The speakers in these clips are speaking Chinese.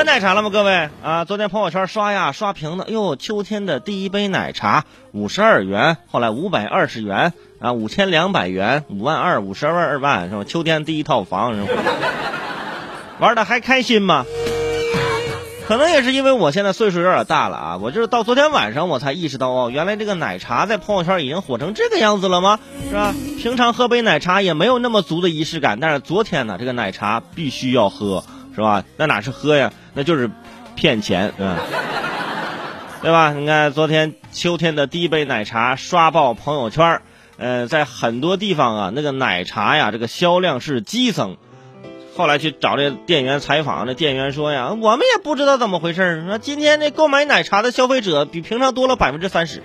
喝奶茶了吗？各位啊，昨天朋友圈刷呀刷屏的，哟，秋天的第一杯奶茶五十二元，后来五百二十元啊，五千两百元，五万二，五十二万二万是吧？秋天第一套房是吧？玩的还开心吗？可能也是因为我现在岁数有点大了啊，我就是到昨天晚上我才意识到哦，原来这个奶茶在朋友圈已经火成这个样子了吗？是吧？平常喝杯奶茶也没有那么足的仪式感，但是昨天呢，这个奶茶必须要喝，是吧？那哪是喝呀？那就是骗钱，对吧？对吧？你看昨天秋天的第一杯奶茶刷爆朋友圈，呃，在很多地方啊，那个奶茶呀，这个销量是激增。后来去找这店员采访，那店员说呀，我们也不知道怎么回事说今天这购买奶茶的消费者比平常多了百分之三十，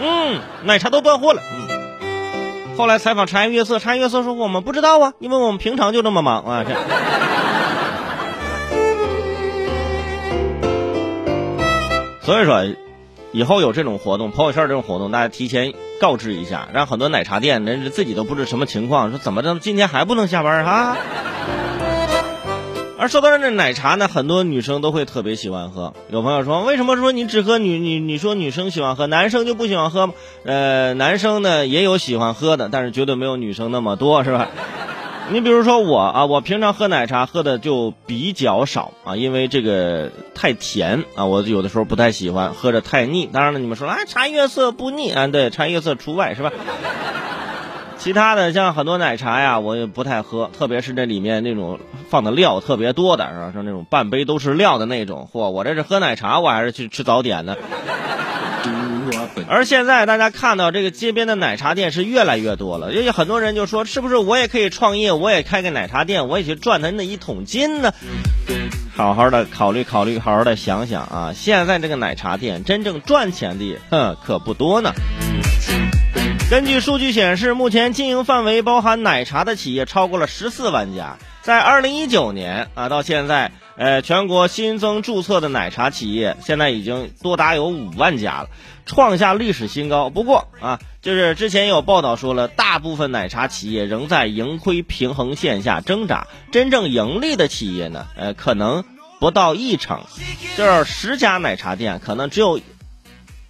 嗯，奶茶都断货了。嗯，后来采访茶颜悦色，茶颜悦色说我们不知道啊，因为我们平常就这么忙啊。这。所以说，以后有这种活动，朋友圈这种活动，大家提前告知一下，让很多奶茶店人自己都不知什么情况，说怎么着今天还不能下班啊？而说到这奶茶呢，很多女生都会特别喜欢喝。有朋友说，为什么说你只喝女女你说女生喜欢喝，男生就不喜欢喝吗？呃，男生呢也有喜欢喝的，但是绝对没有女生那么多，是吧？你比如说我啊，我平常喝奶茶喝的就比较少啊，因为这个太甜啊，我有的时候不太喜欢，喝着太腻。当然了，你们说，啊，茶颜悦色不腻啊，对，茶颜悦色除外，是吧？其他的像很多奶茶呀，我也不太喝，特别是这里面那种放的料特别多的，是吧？像那种半杯都是料的那种，嚯！我这是喝奶茶，我还是去吃早点呢。而现在大家看到这个街边的奶茶店是越来越多了，因为很多人就说，是不是我也可以创业，我也开个奶茶店，我也去赚他那一桶金呢？好好的考虑考虑，好好的想想啊！现在这个奶茶店真正赚钱的，哼，可不多呢。根据数据显示，目前经营范围包含奶茶的企业超过了十四万家。在二零一九年啊，到现在，呃，全国新增注册的奶茶企业现在已经多达有五万家了，创下历史新高。不过啊，就是之前有报道说了，大部分奶茶企业仍在盈亏平衡线下挣扎，真正盈利的企业呢，呃，可能不到一成，就是十家奶茶店可能只有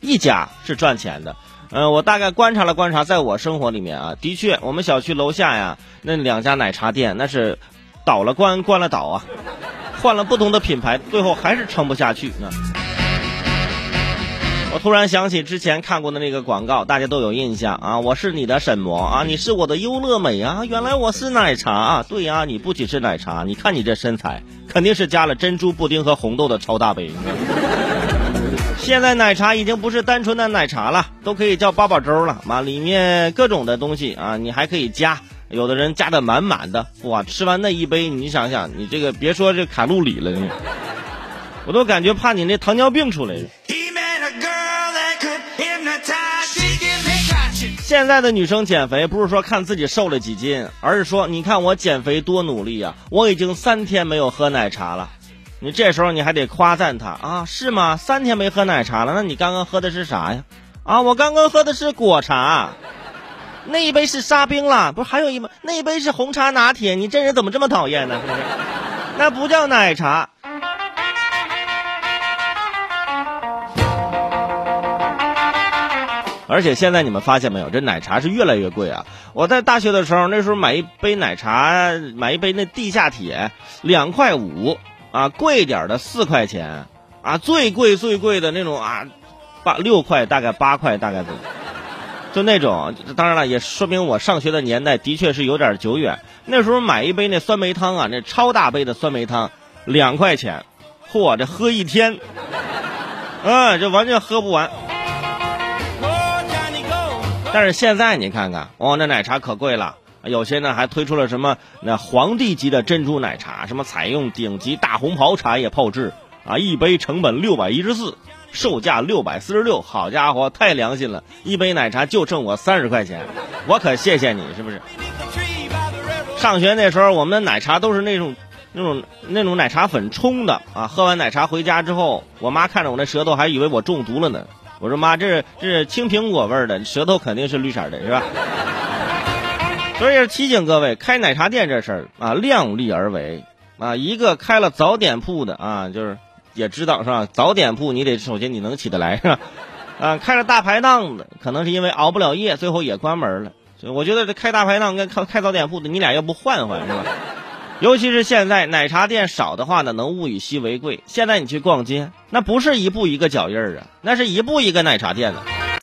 一家是赚钱的。嗯，我大概观察了观察，在我生活里面啊，的确，我们小区楼下呀，那两家奶茶店那是倒了关，关了倒啊，换了不同的品牌，最后还是撑不下去啊。我突然想起之前看过的那个广告，大家都有印象啊。我是你的什么啊？你是我的优乐美啊？原来我是奶茶啊。对呀，你不仅是奶茶，你看你这身材，肯定是加了珍珠布丁和红豆的超大杯。现在奶茶已经不是单纯的奶茶了，都可以叫八宝粥了嘛！里面各种的东西啊，你还可以加，有的人加的满满的，哇！吃完那一杯，你想想，你这个别说这卡路里了，你，我都感觉怕你那糖尿病出来了。现在的女生减肥不是说看自己瘦了几斤，而是说你看我减肥多努力呀！我已经三天没有喝奶茶了。你这时候你还得夸赞她啊，是吗？三天没喝奶茶了，那你刚刚喝的是啥呀？啊，我刚刚喝的是果茶，那一杯是沙冰了，不是还有一杯？那一杯是红茶拿铁。你这人怎么这么讨厌呢？那不叫奶茶。而且现在你们发现没有，这奶茶是越来越贵啊！我在大学的时候，那时候买一杯奶茶，买一杯那地下铁，两块五。啊，贵点的四块钱，啊，最贵最贵的那种啊，八六块，大概八块，大概就就那种。当然了，也说明我上学的年代的确是有点久远。那时候买一杯那酸梅汤啊，那超大杯的酸梅汤，两块钱，嚯，这喝一天，嗯，这完全喝不完。但是现在你看看，哦，那奶茶可贵了。有些呢还推出了什么那皇帝级的珍珠奶茶，什么采用顶级大红袍茶叶泡制啊，一杯成本六百一十四，售价六百四十六，好家伙，太良心了！一杯奶茶就挣我三十块钱，我可谢谢你，是不是？上学那时候，我们的奶茶都是那种那种那种奶茶粉冲的啊，喝完奶茶回家之后，我妈看着我那舌头，还以为我中毒了呢。我说妈，这是这是青苹果味的，舌头肯定是绿色的，是吧？所以提醒各位，开奶茶店这事儿啊，量力而为啊，一个开了早点铺的啊，就是也知道是吧？早点铺你得首先你能起得来是吧？啊，开着大排档的，可能是因为熬不了夜，最后也关门了。所以我觉得这开大排档跟开开早点铺的，你俩要不换换是吧？尤其是现在奶茶店少的话呢，能物以稀为贵。现在你去逛街，那不是一步一个脚印儿啊，那是一步一个奶茶店呢。